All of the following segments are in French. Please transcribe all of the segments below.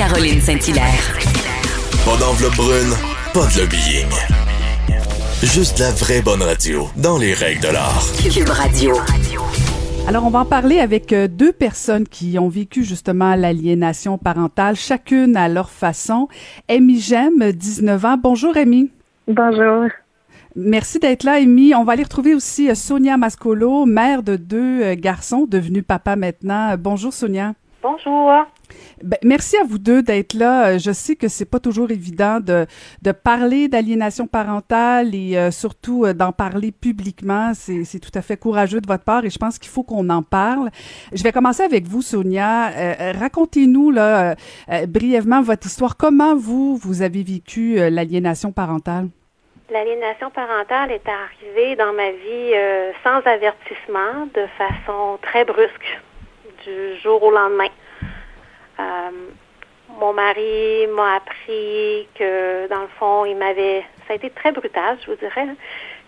Caroline Saint-Hilaire. Pas d'enveloppe brune, pas de lobbying. Juste la vraie bonne radio, dans les règles de l'art. Cube Radio. Alors, on va en parler avec euh, deux personnes qui ont vécu justement l'aliénation parentale, chacune à leur façon. Amy Gem, 19 ans. Bonjour, Amy. Bonjour. Merci d'être là, Amy. On va aller retrouver aussi euh, Sonia Mascolo, mère de deux euh, garçons, devenus papa maintenant. Bonjour, Sonia. Bonjour. Ben, merci à vous deux d'être là. Euh, je sais que c'est pas toujours évident de, parler d'aliénation parentale et euh, surtout euh, d'en parler publiquement. C'est, tout à fait courageux de votre part et je pense qu'il faut qu'on en parle. Je vais commencer avec vous, Sonia. racontez-nous brièvement votre histoire. Comment vous vous avez vécu l'aliénation parentale? L'aliénation parentale est arrivée dans ma vie sans avertissement, de façon très brusque, du jour au lendemain. Euh, mon mari m'a appris que, dans le fond, il m'avait. Ça a été très brutal, je vous dirais,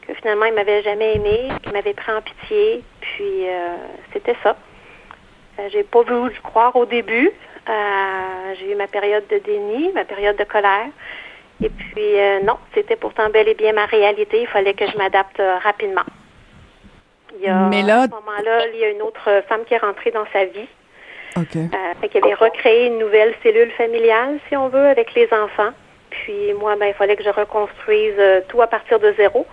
que finalement, il m'avait jamais aimé, qu'il m'avait pris en pitié. Puis, euh, c'était ça. Euh, j'ai pas voulu le croire au début. j'ai eu ma période de déni, ma période de colère. Et puis, non, c'était pourtant bel et bien ma réalité. Il fallait que je m'adapte rapidement. Il y a, Mais là... à ce moment-là, il y a une autre femme qui est rentrée dans sa vie. OK. Euh, fait avait recréé une nouvelle cellule familiale, si on veut, avec les enfants. Puis moi, ben, il fallait que je reconstruise euh, tout à partir de zéro.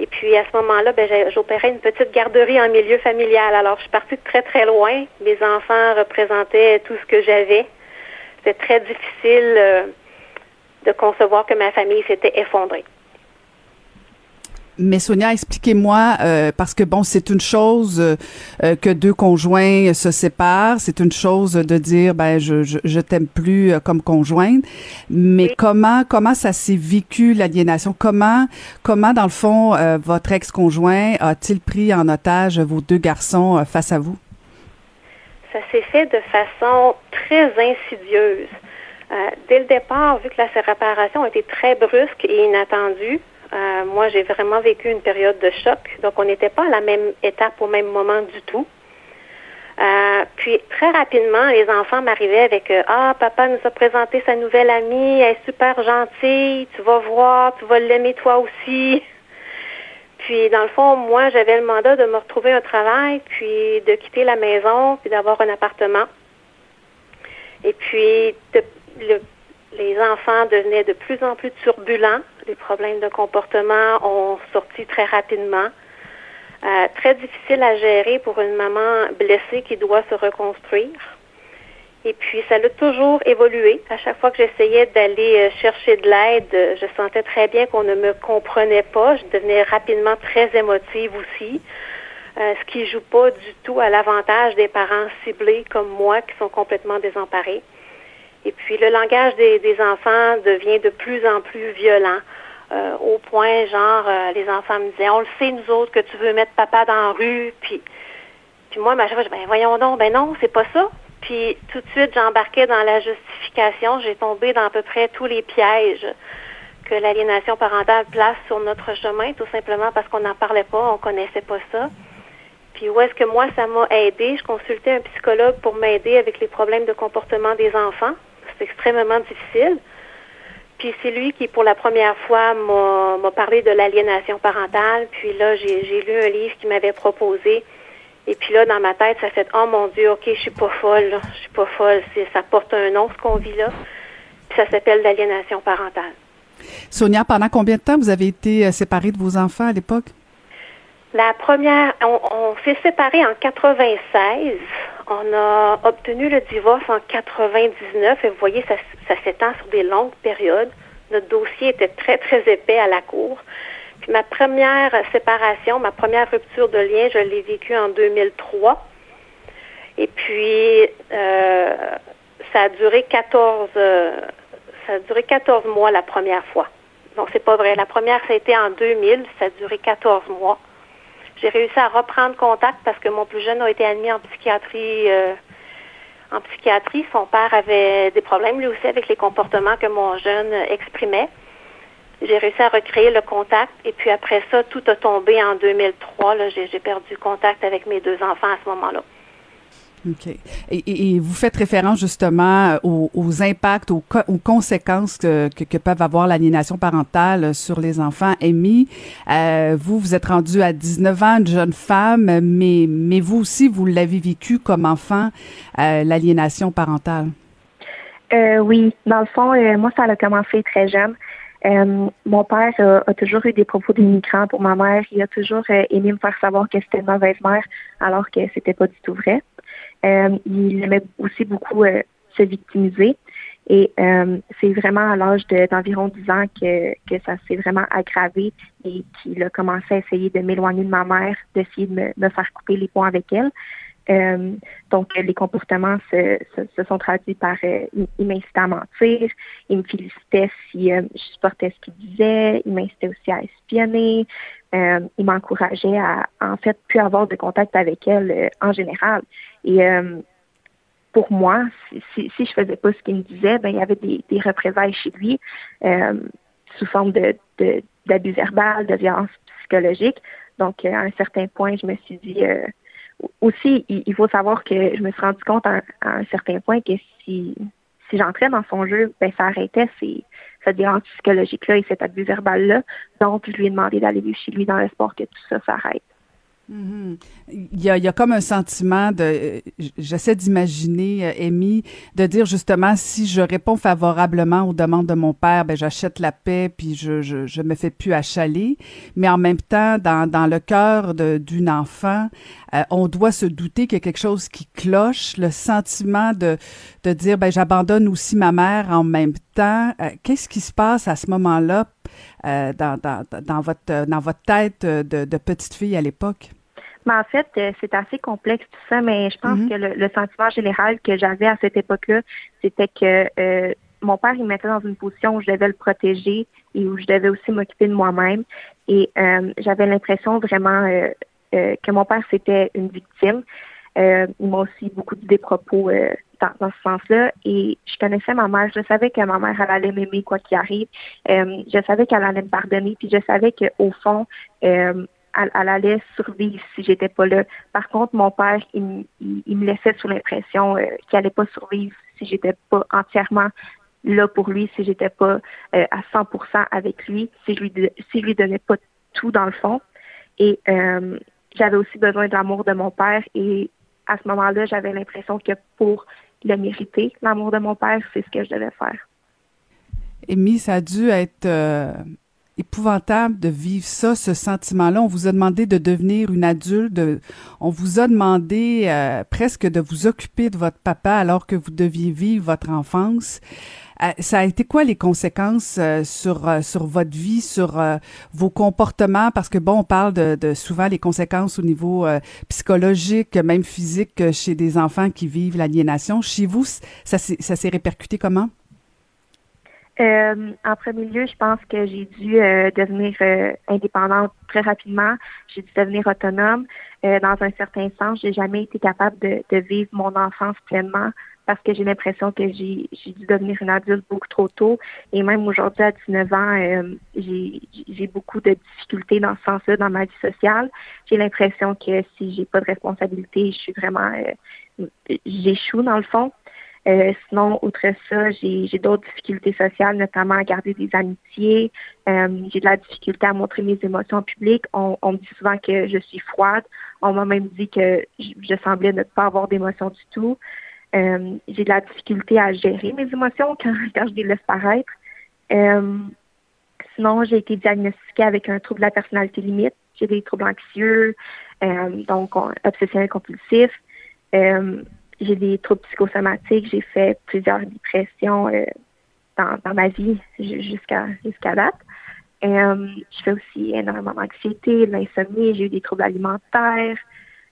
Et puis à ce moment-là, ben, j'opérais une petite garderie en milieu familial. Alors je suis partie de très très loin. Mes enfants représentaient tout ce que j'avais. C'était très difficile euh, de concevoir que ma famille s'était effondrée. Mais Sonia, expliquez-moi, euh, parce que bon, c'est une chose euh, euh, que deux conjoints se séparent, c'est une chose de dire, ben, je, je, je t'aime plus comme conjointe, mais comment comment ça s'est vécu l'aliénation? Comment comment dans le fond votre ex-conjoint a-t-il pris en otage vos deux garçons face à vous? Ça s'est fait de façon très insidieuse. dès le départ, vu que la séparation a été très brusque et inattendue, euh, moi, j'ai vraiment vécu une période de choc. Donc, on n'était pas à la même étape au même moment du tout. Euh, puis très rapidement, les enfants m'arrivaient avec euh, Ah, papa nous a présenté sa nouvelle amie, elle est super gentille, tu vas voir, tu vas l'aimer toi aussi. Puis dans le fond, moi, j'avais le mandat de me retrouver un travail, puis de quitter la maison, puis d'avoir un appartement. Et puis le les enfants devenaient de plus en plus turbulents. Les problèmes de comportement ont sorti très rapidement. Euh, très difficile à gérer pour une maman blessée qui doit se reconstruire. Et puis, ça a toujours évolué. À chaque fois que j'essayais d'aller euh, chercher de l'aide, je sentais très bien qu'on ne me comprenait pas. Je devenais rapidement très émotive aussi, euh, ce qui joue pas du tout à l'avantage des parents ciblés comme moi qui sont complètement désemparés. Et puis le langage des, enfants devient de plus en plus violent. Euh, au point, genre, euh, les enfants me disaient, on le sait, nous autres, que tu veux mettre papa dans la rue. Puis, puis moi, ma chef, ben voyons donc, ben non, c'est pas ça. Puis tout de suite, j'embarquais dans la justification. J'ai tombé dans à peu près tous les pièges que l'aliénation parentale place sur notre chemin, tout simplement parce qu'on n'en parlait pas, on connaissait pas ça. Puis où est-ce que moi, ça m'a aidé? Je consultais un psychologue pour m'aider avec les problèmes de comportement des enfants c'est extrêmement difficile. Puis c'est lui qui, pour la première fois, m'a parlé de l'aliénation parentale. Puis là, j'ai lu un livre qu'il m'avait proposé Et puis là, dans ma tête, ça fait Oh mon Dieu, OK, je suis pas folle, là. je suis pas folle. Ça porte un nom, ce qu'on vit là. Puis ça s'appelle l'aliénation parentale. Sonia, pendant combien de temps vous avez été euh, séparée de vos enfants à l'époque? La première, on, on s'est séparés en 96. On a obtenu le divorce en 99. Et vous voyez, ça, s'étend sur des longues périodes. Notre dossier était très, très épais à la cour. Puis ma première séparation, ma première rupture de lien, je l'ai vécue en 2003. Et puis, euh, ça a duré 14, euh, ça a duré 14 mois la première fois. Donc, c'est pas vrai. La première, ça a été en 2000. Ça a duré 14 mois. J'ai réussi à reprendre contact parce que mon plus jeune a été admis en psychiatrie. Euh, en psychiatrie, son père avait des problèmes lui aussi avec les comportements que mon jeune exprimait. J'ai réussi à recréer le contact et puis après ça, tout a tombé en 2003. Là, j'ai, j'ai perdu contact avec mes deux enfants à ce moment-là. OK. Et, vous faites référence justement aux, aux impacts, aux, aux conséquences que, peuvent avoir l'aliénation parentale sur les enfants. Amy, euh, vous, vous êtes rendu à 19 ans, une jeune femme, mais, mais vous aussi, vous l'avez vécu comme enfant, euh, l'aliénation parentale. Euh, oui, dans le fond, euh, moi, ça a commencé très jeune. Euh, mon père a, a, toujours eu des propos d'immigrants pour ma mère. Il a toujours euh, aimé me faire savoir que c'était une mauvaise mère, alors que c'était pas du tout vrai. Euh, il aimait aussi beaucoup euh, se victimiser. Et euh, c'est vraiment à l'âge d'environ 10 ans que, que ça s'est vraiment aggravé et qu'il a commencé à essayer de m'éloigner de ma mère, d'essayer de me, me, faire couper les ponts avec elle. Euh, donc, les comportements se, se, se sont traduits par euh, il m'incitait à mentir, il me félicitait si je supportais ce qu'il disait, il m'incitait aussi à espionner, il m'encourageait à en fait plus avoir de contact avec elle en général. Et euh, pour moi, si, si, si, je faisais pas ce qu'il me disait, ben il y avait des, des représailles chez lui euh, sous forme de, d'abus verbal, de violence psychologique. Donc, à un certain point, je me suis dit euh, aussi, il, faut savoir que je me suis rendu compte à, un certain point que si si j'entrais dans son jeu, ben ça arrêtait ces, cette violence psychologique-là et cet abus verbal-là. Donc, je lui ai demandé d'aller chez lui dans l'espoir que tout ça s'arrête. Mm-hmm. il, y a, il y a comme un sentiment de, j'essaie d'imaginer, euh, Amy, de dire justement si je réponds favorablement aux demandes de mon père, ben j'achète la paix puis je, je, je me fais plus achaler. Mais en même temps, dans, dans le cœur d'une enfant, euh, on doit se douter qu'il y a quelque chose qui cloche, le sentiment de, de dire ben j'abandonne aussi ma mère en même temps. Euh, Qu'est-ce qui se passe à ce moment-là euh, dans, dans, dans, votre, dans votre tête de, de petite fille à l'époque? Mais en fait, c'est assez complexe tout ça, mais je pense mm -hmm. que le, le, sentiment général que j'avais à cette époque-là, c'était que euh, mon père, il mettait dans une position où je devais le protéger et où je devais aussi m'occuper de moi-même. Et euh, j'avais l'impression vraiment euh, que mon père, c'était une victime. il m'a aussi beaucoup dit des propos dans, ce sens-là. Et je connaissais ma mère. Je savais que ma mère, elle allait m'aimer quoi qu'il arrive. je savais qu'elle allait me pardonner. Puis je savais qu'au fond, elle, elle, allait survivre si j'étais pas là. Par contre, mon père, il, me laissait sous l'impression euh, qu'il allait pas survivre si j'étais pas entièrement là pour lui, si j'étais pas euh, à 100% avec lui, si je lui si lui donnais pas tout dans le fond. Et euh, j'avais aussi besoin de l'amour de mon père et à ce moment-là, j'avais l'impression que pour le mériter, l'amour de mon père, c'est ce que je devais faire. Amy, ça a dû être euh, épouvantable de vivre ça, ce sentiment-là. On vous a demandé de devenir une adulte, on vous a demandé euh, presque de vous occuper de votre papa alors que vous deviez vivre votre enfance. Euh, ça a été quoi les conséquences euh, sur euh, sur votre vie, sur vos comportements? Parce que bon, on parle de, de souvent les conséquences au niveau psychologique, même physique, chez des enfants qui vivent l'aliénation. Chez vous, ça ça s'est répercuté comment? En premier lieu, je pense que j'ai dû devenir indépendante très rapidement. J'ai dû devenir autonome. Dans un certain sens, j'ai jamais été capable de, de, vivre mon enfance pleinement parce que j'ai l'impression que j'ai dû devenir une adulte beaucoup trop tôt. Et même aujourd'hui, à 19 ans, euh, j'ai beaucoup de difficultés dans ce sens-là dans ma vie sociale. J'ai l'impression que si j'ai pas de responsabilité, je suis vraiment j'échoue dans le fond. Euh, sinon, outre ça, j'ai d'autres difficultés sociales, notamment à garder des amitiés. Euh, j'ai de la difficulté à montrer mes émotions en public. On, on, me dit souvent que je suis froide. on m'a même dit que je, semblais ne pas avoir d'émotions du tout. Euh, j'ai de la difficulté à gérer mes émotions quand, je les laisse paraître. Euh, sinon, j'ai été diagnostiquée avec un trouble de la personnalité limite. J'ai des troubles anxieux, euh, donc obsessionnels compulsifs. J'ai des troubles psychosomatiques. J'ai fait plusieurs dépressions dans, ma vie jusqu'à jusqu'à date. Je fais aussi énormément d'anxiété, de l'insomnie, j'ai eu des troubles alimentaires.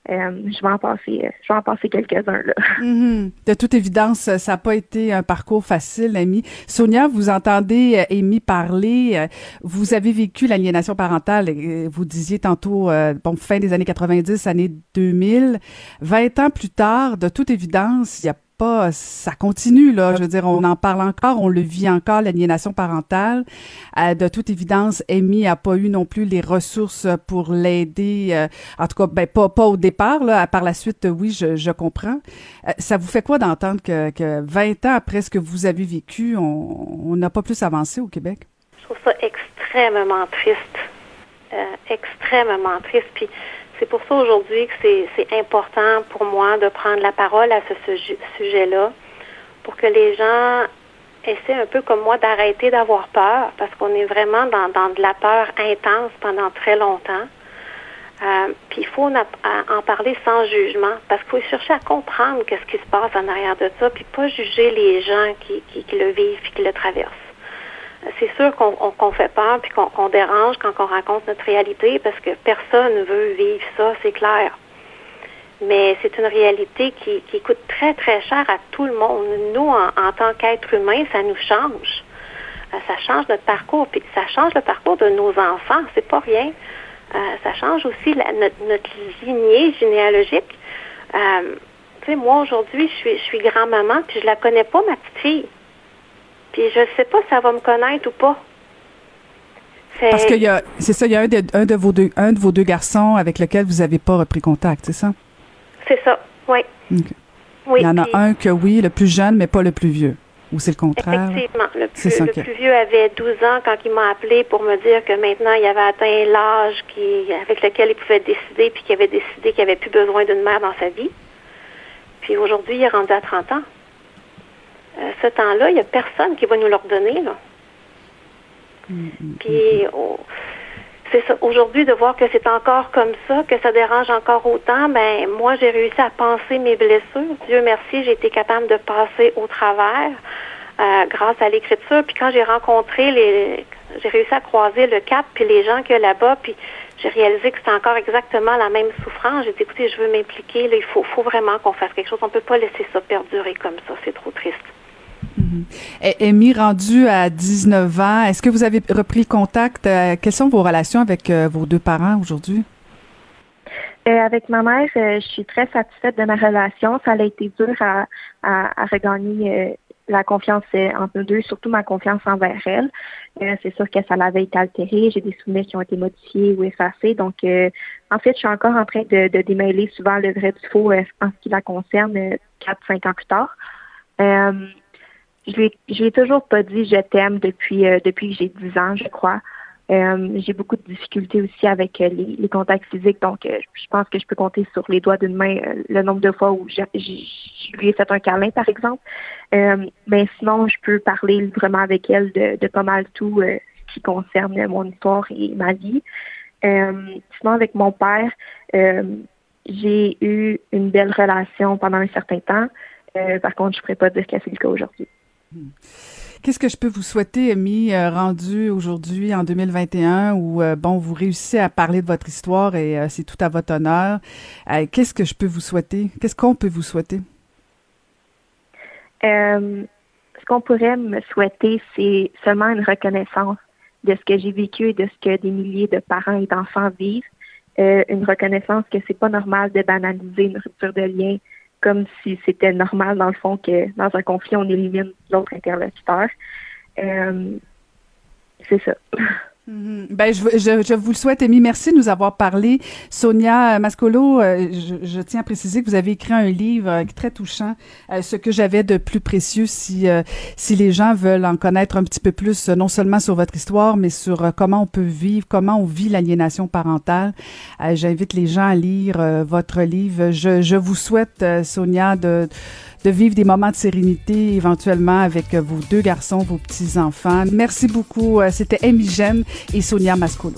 Euh, je vais en passer, je passer quelques-uns là. Mm-hmm. De toute évidence, ça n'a pas été un parcours facile, Amy. Sonia, vous entendez euh, Amy parler. Euh, vous avez vécu l'aliénation parentale. Vous disiez tantôt, bon, fin des années 90, années 2000. 20 ans plus tard, de toute évidence, il y a ça continue là. Je veux dire, on en parle encore, on le vit encore l'aliénation parentale. Euh, de toute évidence, Amy a pas eu non plus les ressources pour l'aider. Euh, en tout cas, ben pas au départ là. Par la suite, oui, je, je comprends. Euh, ça vous fait quoi d'entendre que, que 20 ans après ce que vous avez vécu, on n'a pas plus avancé au Québec? Je trouve ça extrêmement triste, extrêmement triste. Puis c'est pour ça aujourd'hui que c'est important pour moi de prendre la parole à ce sujet-là, pour que les gens essaient un peu comme moi d'arrêter d'avoir peur, parce qu'on est vraiment dans, de la peur intense pendant très longtemps. Euh, puis il faut en parler sans jugement, parce qu'il faut chercher à comprendre qu'est-ce qui se passe en arrière de ça, puis pas juger les gens qui, qui le vivent et qui le traversent c'est sûr qu'on fait peur puis qu'on dérange quand on raconte notre réalité parce que personne ne veut vivre ça, c'est clair. Mais c'est une réalité qui, coûte très, très cher à tout le monde. Nous, en, tant qu'êtres humains, ça nous change. Euh, ça change notre parcours, puis ça change le parcours de nos enfants, c'est pas rien. Euh, ça change aussi notre, notre, lignée généalogique. Euh, tu sais, moi, aujourd'hui, je suis, je suis grand-maman, puis je la connais pas, ma petite fille. Puis je sais pas si ça va me connaître ou pas. Parce qu'il y a, c'est ça, il y a un de, un de, vos deux, un de vos deux garçons avec lequel vous n'avez pas repris contact, c'est ça? C'est ça, oui. oui. Il y en a un que oui, le plus jeune, mais pas le plus vieux. Ou c'est le contraire? Effectivement. Le, plus, le plus vieux avait 12 ans quand il m'a appelé pour me dire que maintenant il avait atteint l'âge qui, avec lequel il pouvait décider, puis qu'il avait décidé qu'il avait plus besoin d'une mère dans sa vie. Puis aujourd'hui, il est rendu à 30 ans. Euh, ce temps-là, il n'y a personne qui va nous le redonner. Là. Mm-hmm. Puis, oh, c'est ça. Aujourd'hui, de voir que c'est encore comme ça, que ça dérange encore autant, ben moi, j'ai réussi à penser mes blessures. Dieu merci, j'ai été capable de passer au travers euh, grâce à l'écriture. Puis quand j'ai rencontré les, j'ai réussi à croiser le cap puis les gens qu'il y a là-bas, puis j'ai réalisé que c'était encore exactement la même souffrance. J'ai dit, écoutez, je veux m'impliquer. Là, il faut, faut vraiment qu'on fasse quelque chose. On peut pas laisser ça perdurer comme ça. C'est trop triste. Mm-hmm. Amy, rendue à 19 ans, est-ce que vous avez repris contact? Euh, quelles sont vos relations avec euh, vos deux parents aujourd'hui? Euh, avec ma mère, je suis très satisfaite de ma relation. Ça a été dur à, à, regagner la confiance entre nous deux, surtout ma confiance envers elle. c'est sûr que ça l'avait été altéré. J'ai des souvenirs qui ont été modifiés ou effacés. Donc, en fait, je suis encore en train de, de démêler souvent le vrai du faux en ce qui la concerne, 4-5 ans plus tard. Je lui, ai toujours pas dit je t'aime depuis euh, depuis que j'ai 10 ans, je crois. Euh, j'ai beaucoup de difficultés aussi avec euh, les, contacts physiques, donc je pense que je peux compter sur les doigts d'une main le nombre de fois où je, lui ai fait un câlin, par exemple. mais sinon, je peux parler vraiment avec elle de, pas mal tout ce qui concerne mon histoire et ma vie. sinon, avec mon père, j'ai eu une belle relation pendant un certain temps. par contre, je ne pourrais pas dire que c'est le cas aujourd'hui. Qu'est-ce que je peux vous souhaiter, Amy, euh, rendu aujourd'hui en 2021 où, euh, bon, vous réussissez à parler de votre histoire et euh, c'est tout à votre honneur. Qu'est-ce que je peux vous souhaiter? Qu'est-ce qu'on peut vous souhaiter? ce qu'on pourrait me souhaiter, c'est seulement une reconnaissance de ce que j'ai vécu et de ce que des milliers de parents et d'enfants vivent. une reconnaissance que c'est pas normal de banaliser une rupture de lien, comme si c'était normal, dans le fond, que dans un conflit, on élimine l'autre interlocuteur. Euh, c'est ça. Mhm. Ben, je, je, je, vous le souhaite, Amy. Merci de nous avoir parlé. Sonia Mascolo, euh, je, je, tiens à préciser que vous avez écrit un livre euh, très touchant, euh, ce que j'avais de plus précieux si, si les gens veulent en connaître un petit peu plus, non seulement sur votre histoire, mais sur comment on peut vivre, comment on vit l'aliénation parentale. J'invite les gens à lire votre livre. Je, je vous souhaite, Sonia, de de vivre des moments de sérénité éventuellement avec vos deux garçons, vos petits-enfants. Merci beaucoup. C'était Amy Gem et Sonia Mascolo.